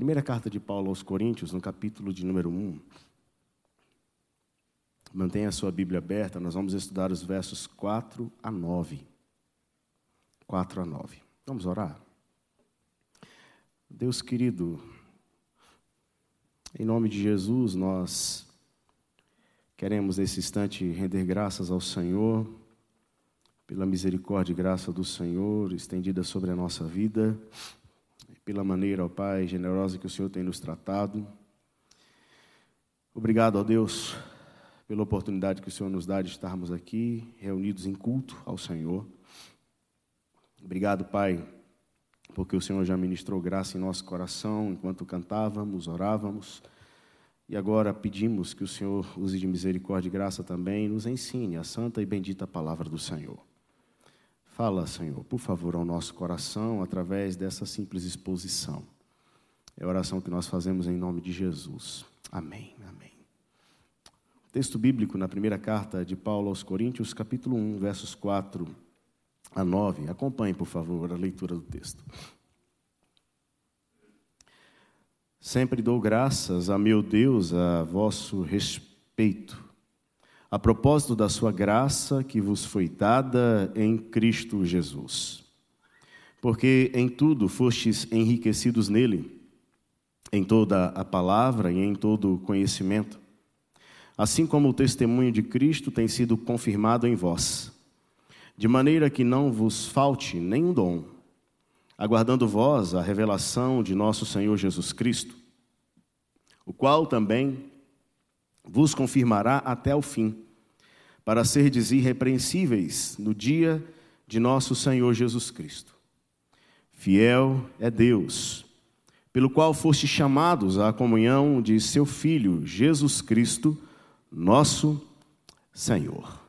Primeira carta de Paulo aos Coríntios, no capítulo de número 1. Mantenha a sua Bíblia aberta, nós vamos estudar os versos 4 a 9. 4 a 9. Vamos orar? Deus querido, em nome de Jesus, nós queremos nesse instante render graças ao Senhor pela misericórdia e graça do Senhor estendida sobre a nossa vida pela maneira, ó Pai, generosa que o Senhor tem nos tratado. Obrigado, ó Deus, pela oportunidade que o Senhor nos dá de estarmos aqui, reunidos em culto ao Senhor. Obrigado, Pai, porque o Senhor já ministrou graça em nosso coração enquanto cantávamos, orávamos. E agora pedimos que o Senhor use de misericórdia e graça também e nos ensine a santa e bendita palavra do Senhor. Fala, Senhor, por favor, ao nosso coração através dessa simples exposição. É a oração que nós fazemos em nome de Jesus. Amém. Amém. Texto bíblico na primeira carta de Paulo aos Coríntios, capítulo 1, versos 4 a 9. Acompanhe, por favor, a leitura do texto. Sempre dou graças a meu Deus a vosso respeito a propósito da sua graça que vos foi dada em Cristo Jesus. Porque em tudo fostes enriquecidos nele, em toda a palavra e em todo o conhecimento, assim como o testemunho de Cristo tem sido confirmado em vós, de maneira que não vos falte nenhum dom, aguardando vós a revelação de nosso Senhor Jesus Cristo, o qual também vos confirmará até o fim, para serdes irrepreensíveis no dia de nosso Senhor Jesus Cristo. Fiel é Deus, pelo qual foste chamados à comunhão de seu Filho, Jesus Cristo, nosso Senhor.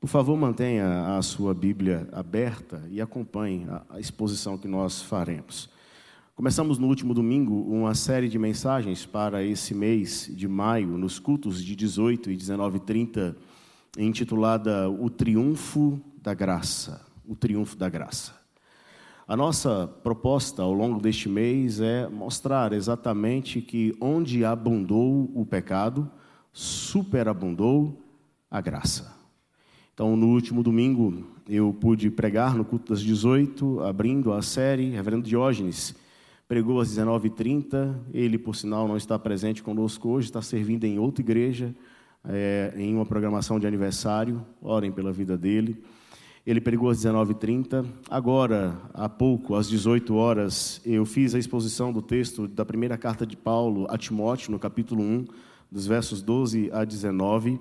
Por favor, mantenha a sua Bíblia aberta e acompanhe a exposição que nós faremos. Começamos no último domingo uma série de mensagens para esse mês de maio, nos cultos de 18 e 19 e 30, intitulada O Triunfo da Graça. O Triunfo da Graça. A nossa proposta ao longo deste mês é mostrar exatamente que onde abundou o pecado, superabundou a graça. Então, no último domingo, eu pude pregar no culto das 18, abrindo a série Reverendo Diógenes pregou às 19h30. Ele, por sinal, não está presente conosco hoje, está servindo em outra igreja, é, em uma programação de aniversário. Orem pela vida dele. Ele pregou às 19h30. Agora, há pouco, às 18 horas, eu fiz a exposição do texto da primeira carta de Paulo a Timóteo, no capítulo 1, dos versos 12 a 19.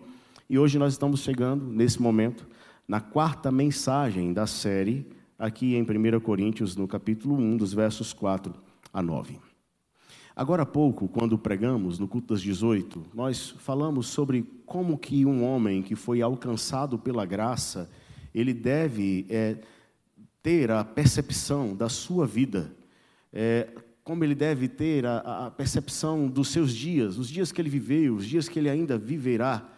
E hoje nós estamos chegando, nesse momento, na quarta mensagem da série, aqui em 1 Coríntios, no capítulo 1, dos versos 4 a 9. Agora há pouco, quando pregamos no culto das 18, nós falamos sobre como que um homem que foi alcançado pela graça, ele deve é, ter a percepção da sua vida, é, como ele deve ter a, a percepção dos seus dias, os dias que ele viveu, os dias que ele ainda viverá,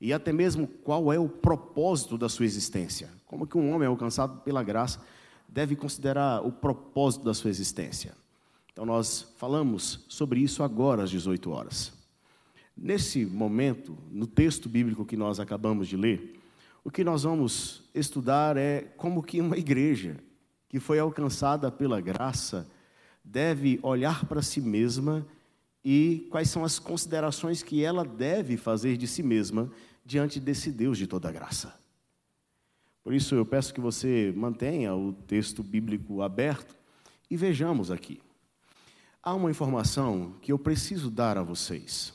e até mesmo qual é o propósito da sua existência. Como que um homem alcançado pela graça deve considerar o propósito da sua existência. Então, nós falamos sobre isso agora às 18 horas. Nesse momento, no texto bíblico que nós acabamos de ler, o que nós vamos estudar é como que uma igreja que foi alcançada pela graça deve olhar para si mesma e quais são as considerações que ela deve fazer de si mesma diante desse Deus de toda graça. Por isso eu peço que você mantenha o texto bíblico aberto e vejamos aqui. Há uma informação que eu preciso dar a vocês.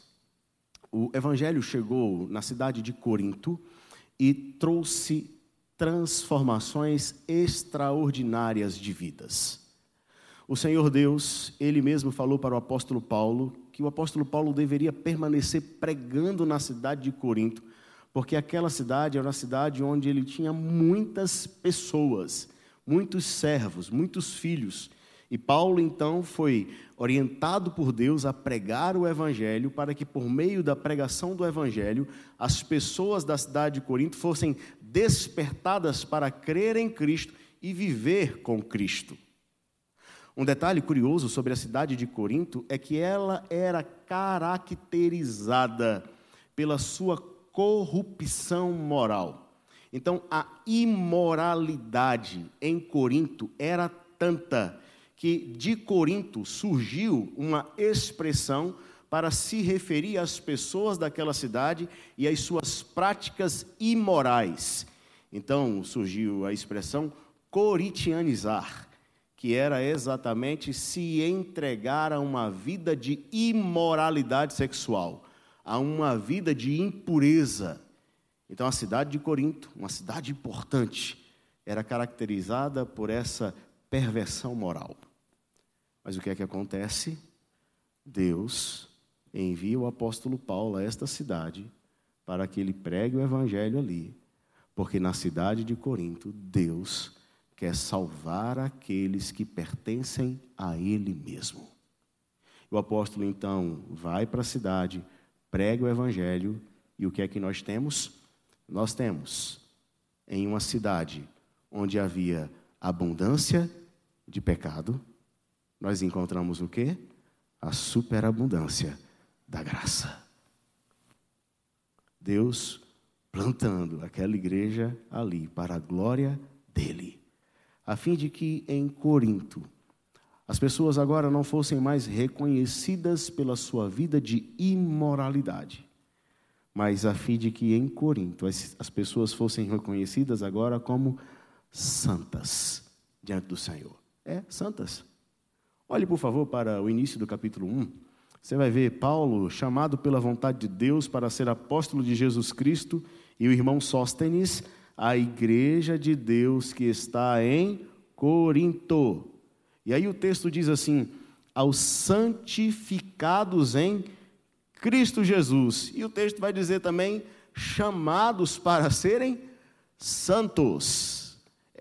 O evangelho chegou na cidade de Corinto e trouxe transformações extraordinárias de vidas. O Senhor Deus, ele mesmo falou para o apóstolo Paulo que o apóstolo Paulo deveria permanecer pregando na cidade de Corinto, porque aquela cidade era uma cidade onde ele tinha muitas pessoas, muitos servos, muitos filhos. E Paulo então foi orientado por Deus a pregar o evangelho para que por meio da pregação do evangelho as pessoas da cidade de Corinto fossem despertadas para crer em Cristo e viver com Cristo. Um detalhe curioso sobre a cidade de Corinto é que ela era caracterizada pela sua corrupção moral. Então, a imoralidade em Corinto era tanta que de Corinto surgiu uma expressão para se referir às pessoas daquela cidade e às suas práticas imorais. Então surgiu a expressão corintianizar, que era exatamente se entregar a uma vida de imoralidade sexual, a uma vida de impureza. Então a cidade de Corinto, uma cidade importante, era caracterizada por essa perversão moral. Mas o que é que acontece? Deus envia o apóstolo Paulo a esta cidade para que ele pregue o evangelho ali, porque na cidade de Corinto, Deus quer salvar aqueles que pertencem a ele mesmo. O apóstolo então vai para a cidade, prega o evangelho, e o que é que nós temos? Nós temos em uma cidade onde havia abundância de pecado, nós encontramos o quê? A superabundância da graça. Deus plantando aquela igreja ali para a glória dele, a fim de que em Corinto as pessoas agora não fossem mais reconhecidas pela sua vida de imoralidade, mas a fim de que em Corinto as, as pessoas fossem reconhecidas agora como santas diante do Senhor. É, santas. Olhe, por favor, para o início do capítulo 1. Você vai ver Paulo chamado pela vontade de Deus para ser apóstolo de Jesus Cristo e o irmão Sóstenes, a igreja de Deus que está em Corinto. E aí o texto diz assim: aos santificados em Cristo Jesus. E o texto vai dizer também: chamados para serem santos.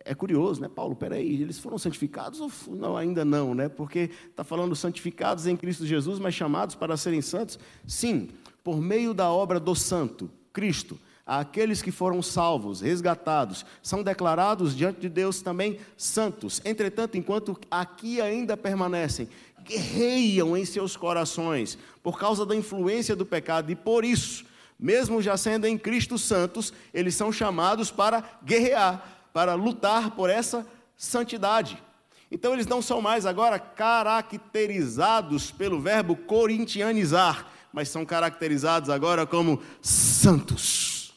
É curioso, né, Paulo? Peraí, eles foram santificados ou não, ainda não, né? Porque está falando santificados em Cristo Jesus, mas chamados para serem santos? Sim, por meio da obra do Santo, Cristo. Aqueles que foram salvos, resgatados, são declarados diante de Deus também santos. Entretanto, enquanto aqui ainda permanecem, guerreiam em seus corações por causa da influência do pecado e por isso, mesmo já sendo em Cristo santos, eles são chamados para guerrear para lutar por essa santidade. Então eles não são mais agora caracterizados pelo verbo corintianizar, mas são caracterizados agora como santos.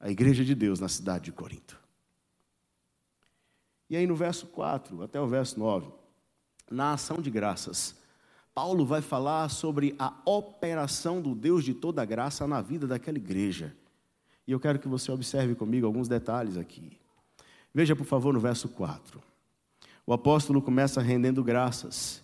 A igreja de Deus na cidade de Corinto. E aí no verso 4 até o verso 9, na ação de graças, Paulo vai falar sobre a operação do Deus de toda graça na vida daquela igreja. E eu quero que você observe comigo alguns detalhes aqui. Veja, por favor, no verso 4. O apóstolo começa rendendo graças.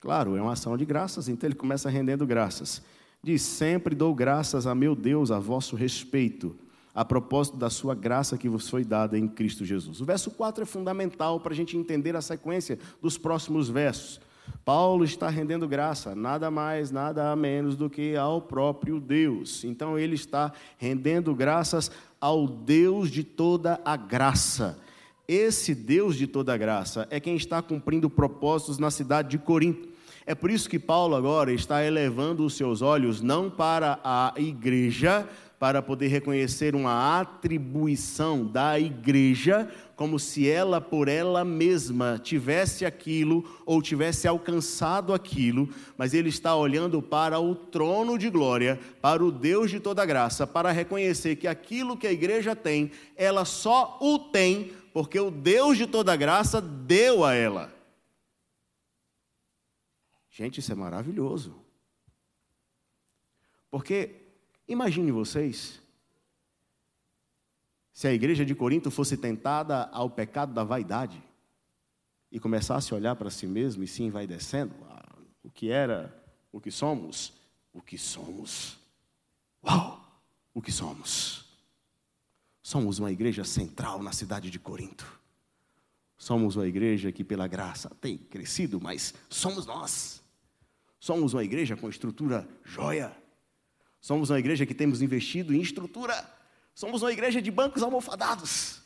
Claro, é uma ação de graças, então ele começa rendendo graças. Diz: Sempre dou graças a meu Deus a vosso respeito, a propósito da sua graça que vos foi dada em Cristo Jesus. O verso 4 é fundamental para a gente entender a sequência dos próximos versos. Paulo está rendendo graça, nada mais, nada menos do que ao próprio Deus. Então ele está rendendo graças ao Deus de toda a graça. Esse Deus de toda a graça é quem está cumprindo propósitos na cidade de Corinto. É por isso que Paulo agora está elevando os seus olhos não para a igreja, para poder reconhecer uma atribuição da igreja, como se ela por ela mesma tivesse aquilo ou tivesse alcançado aquilo, mas ele está olhando para o trono de glória, para o Deus de toda graça, para reconhecer que aquilo que a igreja tem, ela só o tem porque o Deus de toda graça deu a ela. Gente, isso é maravilhoso. Porque Imagine vocês se a igreja de Corinto fosse tentada ao pecado da vaidade e começasse a olhar para si mesmo e se envaidecendo, ah, o que era, o que somos, o que somos. Uau! O que somos? Somos uma igreja central na cidade de Corinto. Somos uma igreja que, pela graça, tem crescido, mas somos nós. Somos uma igreja com estrutura joia Somos uma igreja que temos investido em estrutura. Somos uma igreja de bancos almofadados,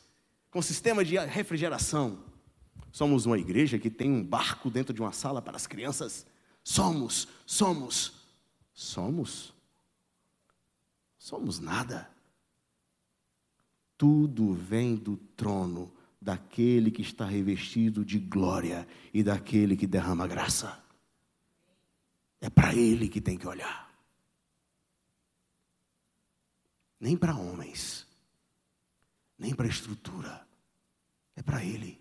com sistema de refrigeração. Somos uma igreja que tem um barco dentro de uma sala para as crianças? Somos, somos, somos. Somos nada. Tudo vem do trono daquele que está revestido de glória e daquele que derrama graça. É para ele que tem que olhar. Nem para homens, nem para estrutura. É para ele.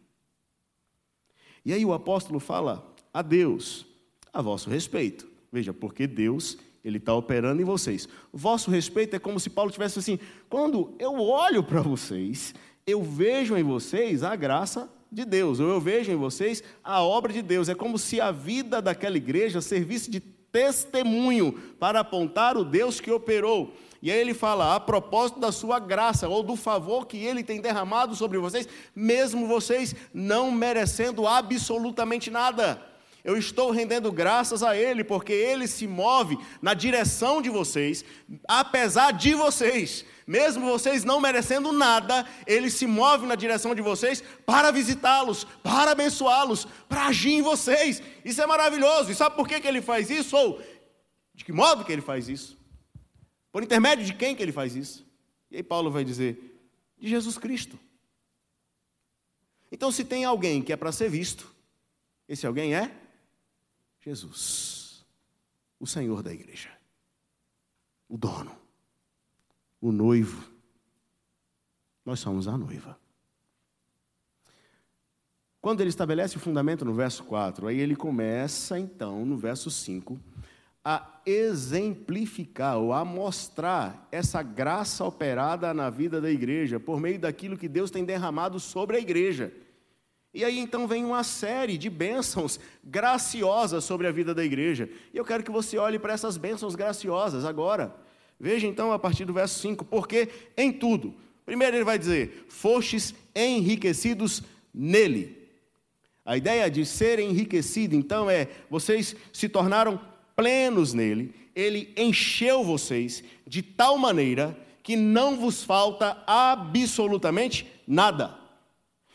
E aí o apóstolo fala a Deus, a vosso respeito. Veja, porque Deus, ele está operando em vocês. Vosso respeito é como se Paulo tivesse assim: quando eu olho para vocês, eu vejo em vocês a graça de Deus, ou eu vejo em vocês a obra de Deus. É como se a vida daquela igreja servisse de testemunho para apontar o Deus que operou. E aí ele fala, a propósito da sua graça, ou do favor que ele tem derramado sobre vocês, mesmo vocês não merecendo absolutamente nada. Eu estou rendendo graças a Ele, porque Ele se move na direção de vocês, apesar de vocês. Mesmo vocês não merecendo nada, Ele se move na direção de vocês para visitá-los, para abençoá-los, para agir em vocês. Isso é maravilhoso. E sabe por que, que Ele faz isso? Ou de que modo que Ele faz isso? Por intermédio de quem que Ele faz isso? E aí Paulo vai dizer: de Jesus Cristo. Então, se tem alguém que é para ser visto, esse alguém é Jesus, o Senhor da igreja, o dono, o noivo. Nós somos a noiva. Quando ele estabelece o fundamento no verso 4, aí ele começa então no verso 5 a exemplificar ou a mostrar essa graça operada na vida da igreja por meio daquilo que Deus tem derramado sobre a igreja. E aí então vem uma série de bênçãos graciosas sobre a vida da igreja. E eu quero que você olhe para essas bênçãos graciosas agora. Veja então a partir do verso 5, porque em tudo. Primeiro ele vai dizer: fostes enriquecidos nele. A ideia de ser enriquecido, então, é vocês se tornaram plenos nele, ele encheu vocês de tal maneira que não vos falta absolutamente nada.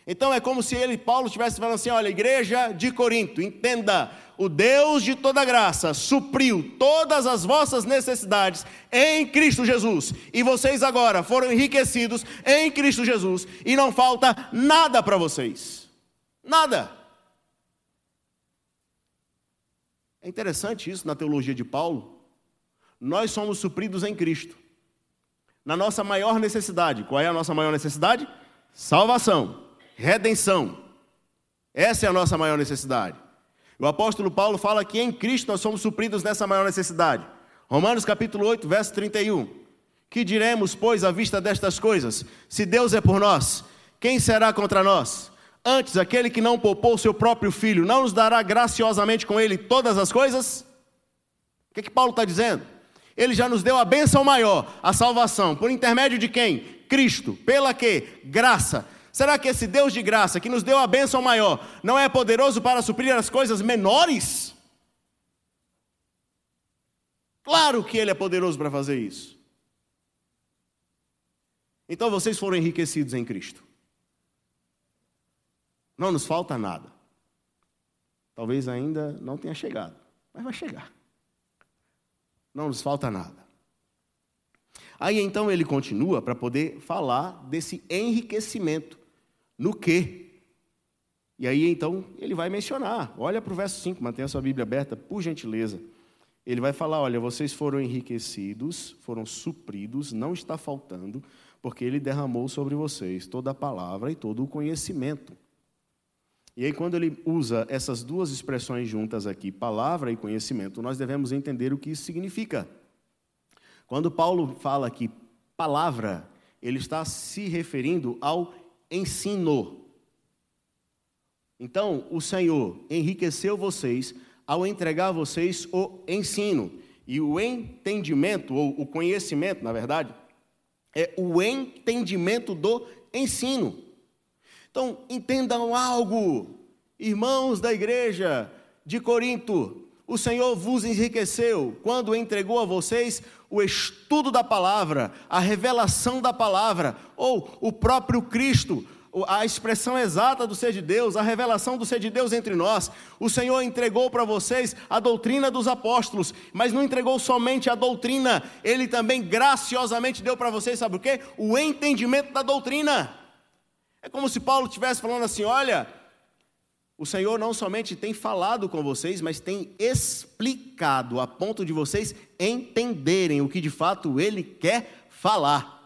Então é como se ele, Paulo, estivesse falando assim: olha, igreja de Corinto, entenda, o Deus de toda graça supriu todas as vossas necessidades em Cristo Jesus, e vocês agora foram enriquecidos em Cristo Jesus, e não falta nada para vocês. Nada. É interessante isso na teologia de Paulo. Nós somos supridos em Cristo. Na nossa maior necessidade, qual é a nossa maior necessidade? Salvação redenção. Essa é a nossa maior necessidade. O apóstolo Paulo fala que em Cristo nós somos supridos nessa maior necessidade. Romanos capítulo 8, verso 31. Que diremos, pois, à vista destas coisas? Se Deus é por nós, quem será contra nós? Antes, aquele que não poupou seu próprio filho, não nos dará graciosamente com ele todas as coisas? O que, que Paulo está dizendo? Ele já nos deu a bênção maior, a salvação. Por intermédio de quem? Cristo. Pela que? Graça Será que esse Deus de graça, que nos deu a bênção maior, não é poderoso para suprir as coisas menores? Claro que Ele é poderoso para fazer isso. Então vocês foram enriquecidos em Cristo. Não nos falta nada. Talvez ainda não tenha chegado, mas vai chegar. Não nos falta nada. Aí então ele continua para poder falar desse enriquecimento no quê? E aí então ele vai mencionar, olha para o verso 5, mantenha sua Bíblia aberta, por gentileza. Ele vai falar: olha, vocês foram enriquecidos, foram supridos, não está faltando, porque ele derramou sobre vocês toda a palavra e todo o conhecimento. E aí, quando ele usa essas duas expressões juntas aqui, palavra e conhecimento, nós devemos entender o que isso significa. Quando Paulo fala aqui palavra, ele está se referindo ao ensino. Então, o Senhor enriqueceu vocês ao entregar a vocês o ensino. E o entendimento, ou o conhecimento, na verdade, é o entendimento do ensino. Então, entendam algo, irmãos da igreja de Corinto, o Senhor vos enriqueceu quando entregou a vocês o estudo da palavra, a revelação da palavra, ou o próprio Cristo, a expressão exata do ser de Deus, a revelação do ser de Deus entre nós. O Senhor entregou para vocês a doutrina dos apóstolos, mas não entregou somente a doutrina, Ele também graciosamente deu para vocês, sabe o que? O entendimento da doutrina. É como se Paulo estivesse falando assim: olha, o Senhor não somente tem falado com vocês, mas tem explicado a ponto de vocês entenderem o que de fato Ele quer falar.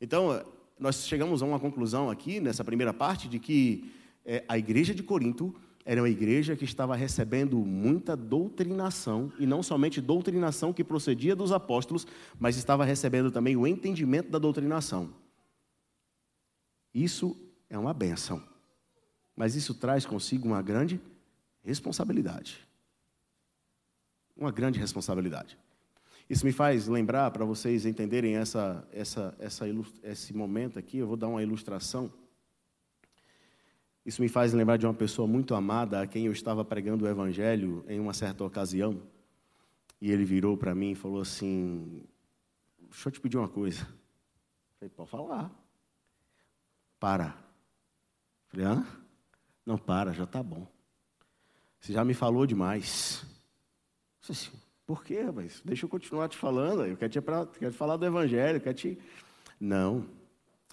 Então, nós chegamos a uma conclusão aqui, nessa primeira parte, de que é, a igreja de Corinto era uma igreja que estava recebendo muita doutrinação, e não somente doutrinação que procedia dos apóstolos, mas estava recebendo também o entendimento da doutrinação. Isso é uma benção, mas isso traz consigo uma grande responsabilidade. Uma grande responsabilidade. Isso me faz lembrar, para vocês entenderem essa, essa, essa, esse momento aqui, eu vou dar uma ilustração. Isso me faz lembrar de uma pessoa muito amada a quem eu estava pregando o Evangelho em uma certa ocasião. E ele virou para mim e falou assim: Deixa eu te pedir uma coisa. Eu falei: Pode falar. Para. Falei: Hã? Não, para, já está bom. Você já me falou demais. Eu falei assim, por quê, rapaz? Deixa eu continuar te falando. Eu quero te, quero te falar do Evangelho, quero te. Não,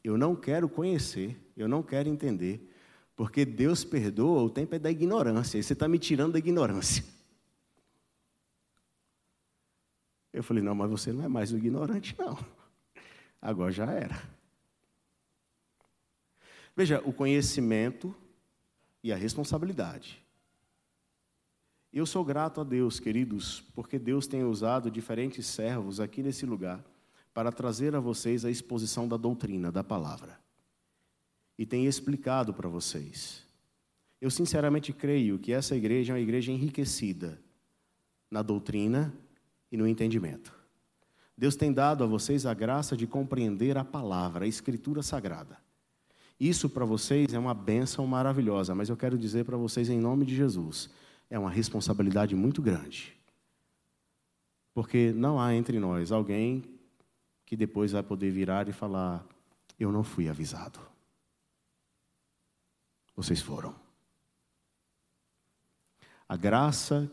eu não quero conhecer, eu não quero entender. Porque Deus perdoa, o tempo é da ignorância. E você está me tirando da ignorância. Eu falei, não, mas você não é mais o ignorante, não. Agora já era. Veja, o conhecimento e a responsabilidade. Eu sou grato a Deus, queridos, porque Deus tem usado diferentes servos aqui nesse lugar para trazer a vocês a exposição da doutrina, da palavra. E tem explicado para vocês. Eu sinceramente creio que essa igreja é uma igreja enriquecida na doutrina e no entendimento. Deus tem dado a vocês a graça de compreender a palavra, a escritura sagrada. Isso para vocês é uma bênção maravilhosa, mas eu quero dizer para vocês em nome de Jesus, é uma responsabilidade muito grande. Porque não há entre nós alguém que depois vai poder virar e falar: Eu não fui avisado. Vocês foram. A graça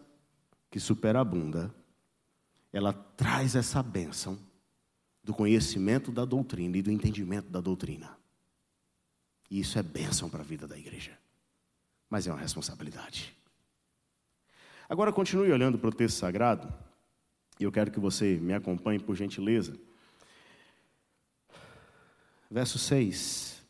que superabunda, ela traz essa bênção do conhecimento da doutrina e do entendimento da doutrina. E isso é bênção para a vida da igreja. Mas é uma responsabilidade. Agora continue olhando para o texto sagrado, e eu quero que você me acompanhe por gentileza. Verso 6.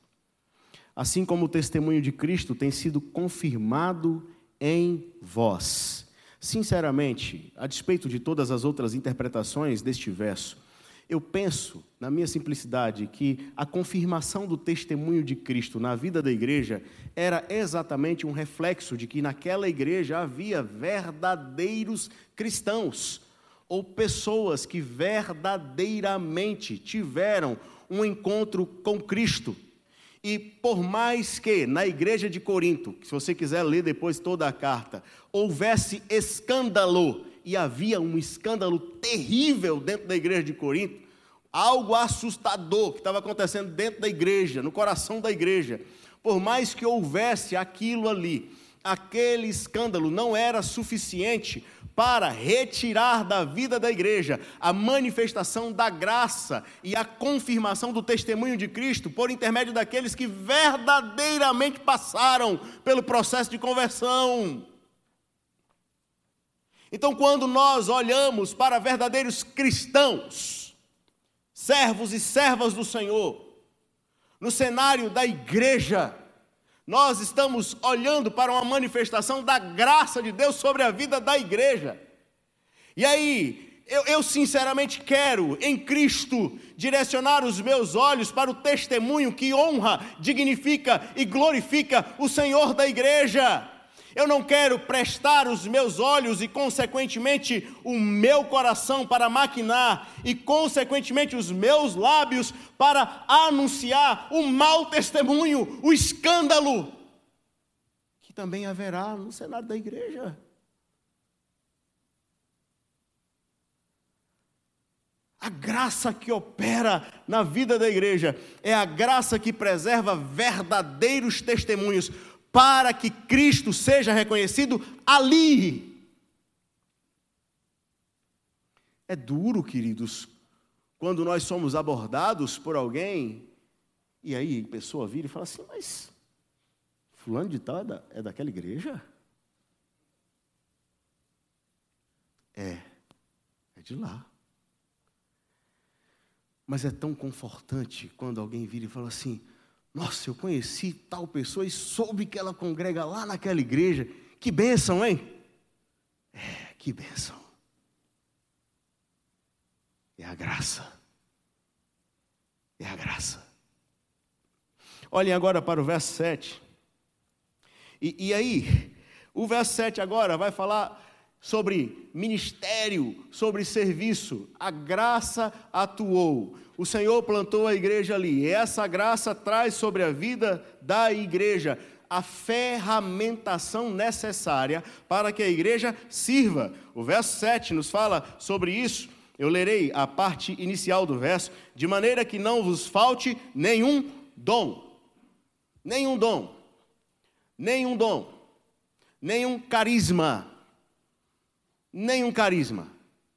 Assim como o testemunho de Cristo tem sido confirmado em vós. Sinceramente, a despeito de todas as outras interpretações deste verso, eu penso, na minha simplicidade, que a confirmação do testemunho de Cristo na vida da igreja era exatamente um reflexo de que naquela igreja havia verdadeiros cristãos, ou pessoas que verdadeiramente tiveram um encontro com Cristo. E por mais que na igreja de Corinto, se você quiser ler depois toda a carta, houvesse escândalo e havia um escândalo terrível dentro da igreja de Corinto, algo assustador que estava acontecendo dentro da igreja, no coração da igreja. Por mais que houvesse aquilo ali, aquele escândalo não era suficiente para retirar da vida da igreja a manifestação da graça e a confirmação do testemunho de Cristo por intermédio daqueles que verdadeiramente passaram pelo processo de conversão. Então, quando nós olhamos para verdadeiros cristãos, servos e servas do Senhor, no cenário da igreja, nós estamos olhando para uma manifestação da graça de Deus sobre a vida da igreja. E aí, eu, eu, sinceramente quero, em Cristo, direcionar os meus olhos para o testemunho que honra, dignifica e glorifica o Senhor da igreja. Eu não quero prestar os meus olhos e, consequentemente, o meu coração para maquinar e, consequentemente, os meus lábios para anunciar o mau testemunho, o escândalo, que também haverá no cenário da igreja. A graça que opera na vida da igreja é a graça que preserva verdadeiros testemunhos para que Cristo seja reconhecido ali. É duro, queridos, quando nós somos abordados por alguém e aí a pessoa vira e fala assim: Mas Fulano de Tal é, da, é daquela igreja? É, é de lá. Mas é tão confortante quando alguém vira e fala assim: Nossa, eu conheci tal pessoa e soube que ela congrega lá naquela igreja. Que bênção, hein? É, que bênção. É a graça. É a graça. Olhem agora para o verso 7. E, e aí, o verso 7 agora vai falar sobre ministério, sobre serviço. A graça atuou. O Senhor plantou a igreja ali. E essa graça traz sobre a vida da igreja a ferramentação necessária para que a igreja sirva. O verso 7 nos fala sobre isso. Eu lerei a parte inicial do verso, de maneira que não vos falte nenhum dom. Nenhum dom. Nenhum dom. Nenhum carisma nenhum carisma.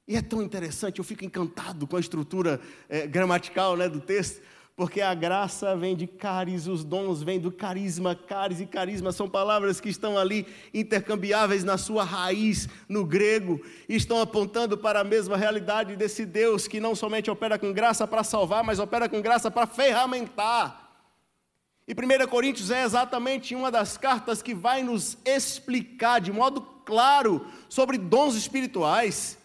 E é tão interessante, eu fico encantado com a estrutura é, gramatical né, do texto, porque a graça vem de caris, os dons vêm do carisma, caris e carisma são palavras que estão ali intercambiáveis na sua raiz no grego, e estão apontando para a mesma realidade desse Deus que não somente opera com graça para salvar, mas opera com graça para ferramentar. E 1 Coríntios é exatamente uma das cartas que vai nos explicar de modo claro sobre dons espirituais.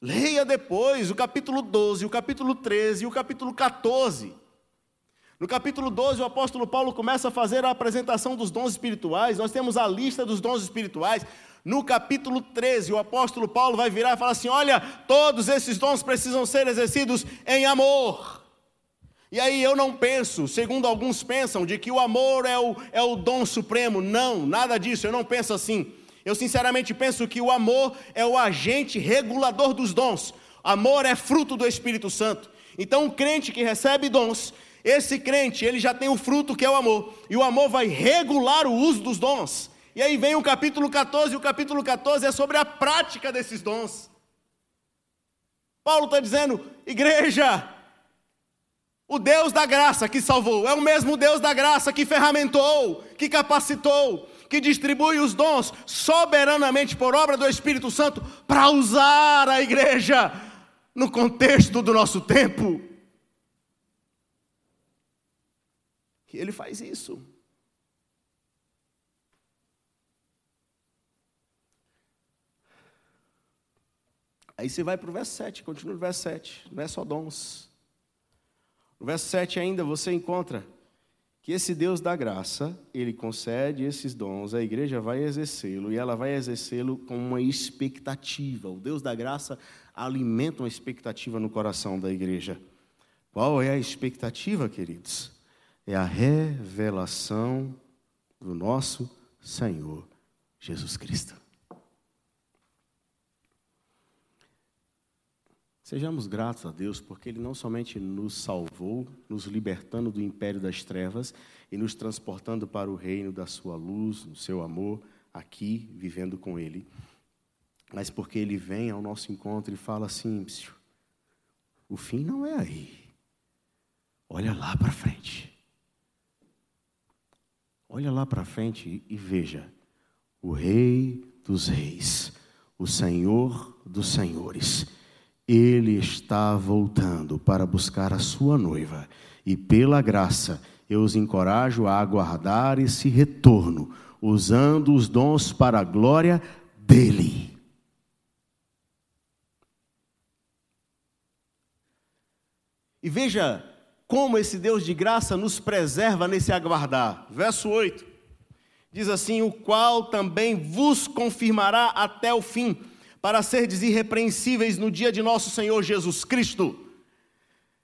Leia depois o capítulo 12, o capítulo 13 e o capítulo 14. No capítulo 12, o apóstolo Paulo começa a fazer a apresentação dos dons espirituais. Nós temos a lista dos dons espirituais. No capítulo 13, o apóstolo Paulo vai virar e falar assim: Olha, todos esses dons precisam ser exercidos em amor. E aí eu não penso, segundo alguns pensam, de que o amor é o, é o dom supremo. Não, nada disso, eu não penso assim. Eu sinceramente penso que o amor é o agente regulador dos dons. Amor é fruto do Espírito Santo. Então, o crente que recebe dons, esse crente, ele já tem o fruto que é o amor. E o amor vai regular o uso dos dons. E aí vem o capítulo 14, e o capítulo 14 é sobre a prática desses dons. Paulo está dizendo, igreja, o Deus da graça que salvou é o mesmo Deus da graça que ferramentou, que capacitou, que distribui os dons soberanamente por obra do Espírito Santo para usar a igreja no contexto do nosso tempo. E ele faz isso. Aí você vai para o verso 7, continua no verso 7, não é só dons. No verso 7 ainda você encontra que esse Deus da graça, ele concede esses dons, a igreja vai exercê-lo e ela vai exercê-lo com uma expectativa. O Deus da graça alimenta uma expectativa no coração da igreja. Qual é a expectativa, queridos? É a revelação do nosso Senhor Jesus Cristo. Sejamos gratos a Deus porque Ele não somente nos salvou, nos libertando do império das trevas e nos transportando para o reino da Sua luz, do Seu amor, aqui, vivendo com Ele, mas porque Ele vem ao nosso encontro e fala assim: o fim não é aí, olha lá para frente. Olha lá para frente e veja o Rei dos Reis, o Senhor dos Senhores ele está voltando para buscar a sua noiva, e pela graça eu os encorajo a aguardar esse retorno, usando os dons para a glória dele. E veja como esse Deus de graça nos preserva nesse aguardar. Verso 8 diz assim: O qual também vos confirmará até o fim para serdes irrepreensíveis no dia de nosso Senhor Jesus Cristo.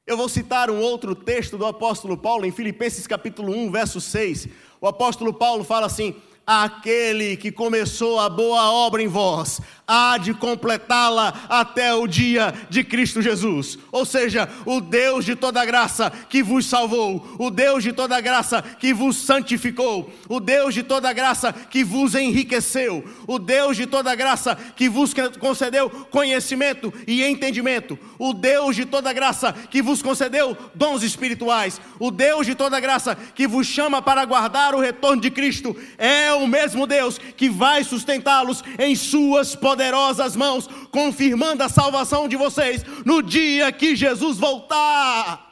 Eu vou citar um outro texto do apóstolo Paulo em Filipenses capítulo 1, verso 6. O apóstolo Paulo fala assim: aquele que começou a boa obra em vós, há de completá-la até o dia de Cristo Jesus. Ou seja, o Deus de toda graça que vos salvou, o Deus de toda graça que vos santificou, o Deus de toda graça que vos enriqueceu, o Deus de toda graça que vos concedeu conhecimento e entendimento, o Deus de toda graça que vos concedeu dons espirituais, o Deus de toda graça que vos chama para guardar o retorno de Cristo, é o mesmo Deus que vai sustentá-los em suas poderosas poderosas mãos, confirmando a salvação de vocês no dia que Jesus voltar.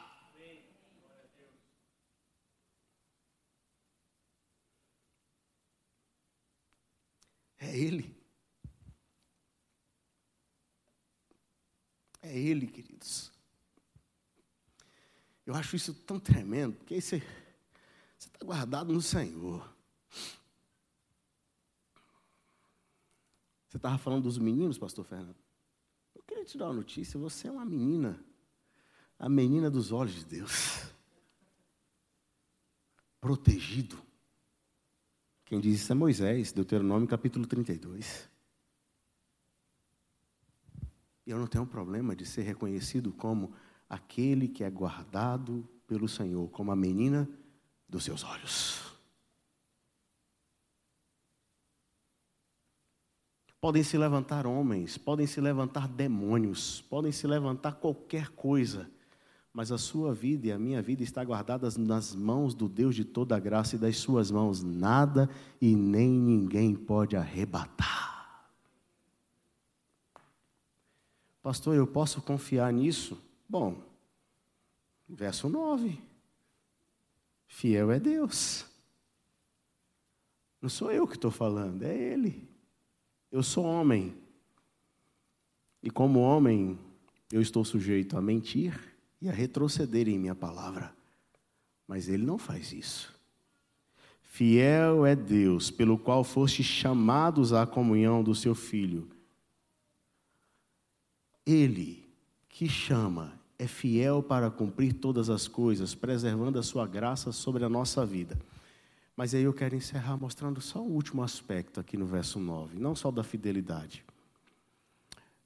É Ele. É Ele, queridos. Eu acho isso tão tremendo, porque aí você está guardado no Senhor. Você estava falando dos meninos, pastor Fernando? Eu queria te dar uma notícia: você é uma menina, a menina dos olhos de Deus. Protegido. Quem diz isso é Moisés, Deuteronômio capítulo 32. E eu não tenho problema de ser reconhecido como aquele que é guardado pelo Senhor, como a menina dos seus olhos. Podem se levantar homens, podem se levantar demônios, podem se levantar qualquer coisa, mas a sua vida e a minha vida está guardadas nas mãos do Deus de toda a graça e das suas mãos nada e nem ninguém pode arrebatar. Pastor, eu posso confiar nisso? Bom, verso 9. Fiel é Deus. Não sou eu que estou falando, é Ele. Eu sou homem. E como homem, eu estou sujeito a mentir e a retroceder em minha palavra. Mas ele não faz isso. Fiel é Deus, pelo qual foste chamados à comunhão do seu Filho. Ele que chama é fiel para cumprir todas as coisas, preservando a sua graça sobre a nossa vida. Mas aí eu quero encerrar mostrando só o último aspecto aqui no verso 9, não só da fidelidade.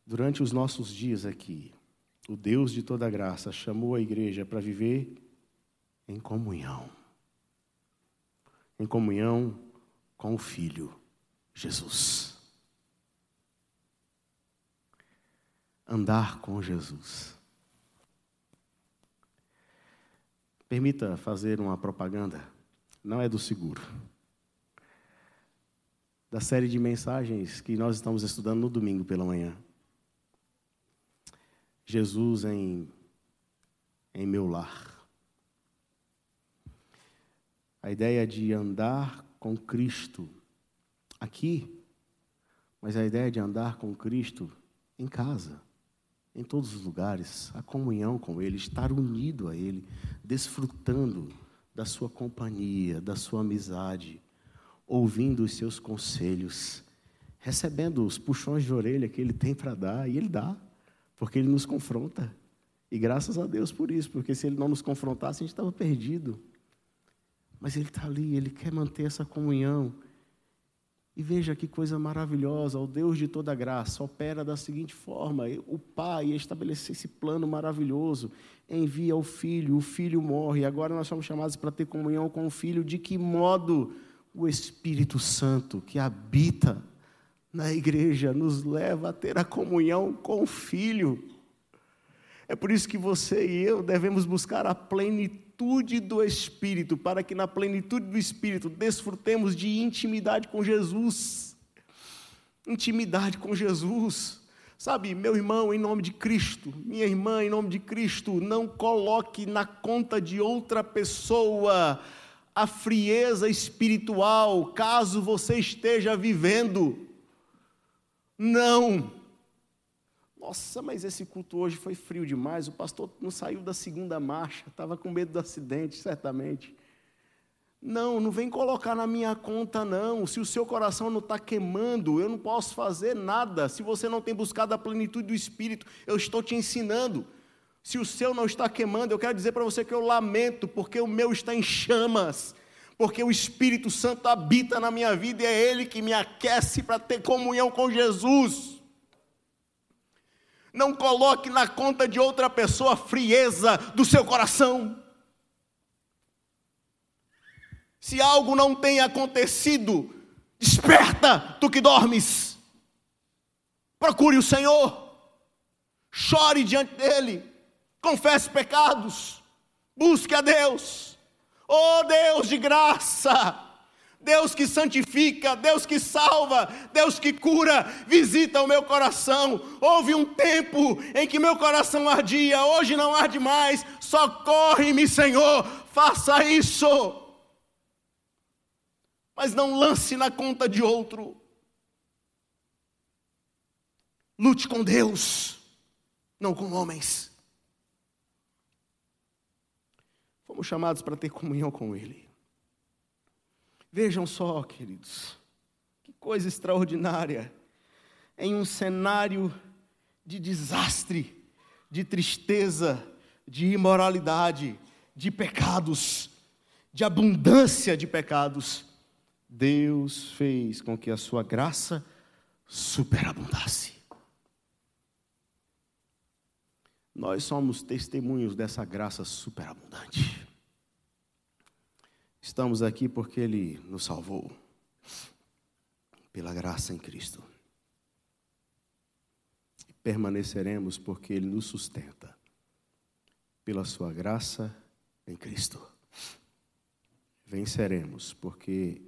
Durante os nossos dias aqui, o Deus de toda graça chamou a igreja para viver em comunhão. Em comunhão com o Filho, Jesus. Andar com Jesus. Permita fazer uma propaganda não é do seguro. Da série de mensagens que nós estamos estudando no domingo pela manhã. Jesus em, em meu lar. A ideia de andar com Cristo aqui, mas a ideia de andar com Cristo em casa, em todos os lugares, a comunhão com Ele, estar unido a Ele, desfrutando da sua companhia, da sua amizade, ouvindo os seus conselhos, recebendo os puxões de orelha que ele tem para dar, e ele dá, porque ele nos confronta. E graças a Deus por isso, porque se ele não nos confrontasse, a gente estava perdido. Mas ele está ali, ele quer manter essa comunhão. E veja que coisa maravilhosa, o Deus de toda graça opera da seguinte forma: o Pai estabelece esse plano maravilhoso, envia o Filho, o Filho morre, agora nós somos chamados para ter comunhão com o Filho. De que modo o Espírito Santo que habita na igreja nos leva a ter a comunhão com o Filho? É por isso que você e eu devemos buscar a plenitude plenitude do Espírito, para que na plenitude do Espírito desfrutemos de intimidade com Jesus. Intimidade com Jesus. Sabe, meu irmão, em nome de Cristo, minha irmã, em nome de Cristo, não coloque na conta de outra pessoa a frieza espiritual, caso você esteja vivendo. Não. Nossa, mas esse culto hoje foi frio demais. O pastor não saiu da segunda marcha, estava com medo do acidente, certamente. Não, não vem colocar na minha conta, não. Se o seu coração não está queimando, eu não posso fazer nada. Se você não tem buscado a plenitude do Espírito, eu estou te ensinando. Se o seu não está queimando, eu quero dizer para você que eu lamento, porque o meu está em chamas porque o Espírito Santo habita na minha vida e é Ele que me aquece para ter comunhão com Jesus. Não coloque na conta de outra pessoa a frieza do seu coração. Se algo não tem acontecido, desperta tu que dormes. Procure o Senhor, chore diante dEle, confesse pecados, busque a Deus. Oh Deus de graça, Deus que santifica, Deus que salva, Deus que cura, visita o meu coração. Houve um tempo em que meu coração ardia, hoje não arde mais. Socorre-me, Senhor, faça isso. Mas não lance na conta de outro. Lute com Deus, não com homens. Fomos chamados para ter comunhão com Ele. Vejam só, queridos, que coisa extraordinária. Em um cenário de desastre, de tristeza, de imoralidade, de pecados, de abundância de pecados, Deus fez com que a sua graça superabundasse. Nós somos testemunhos dessa graça superabundante. Estamos aqui porque Ele nos salvou, pela graça em Cristo. Permaneceremos porque Ele nos sustenta, pela Sua graça em Cristo. Venceremos porque,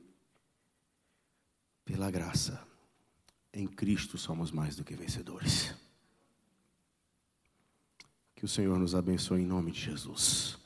pela graça, em Cristo somos mais do que vencedores. Que o Senhor nos abençoe em nome de Jesus.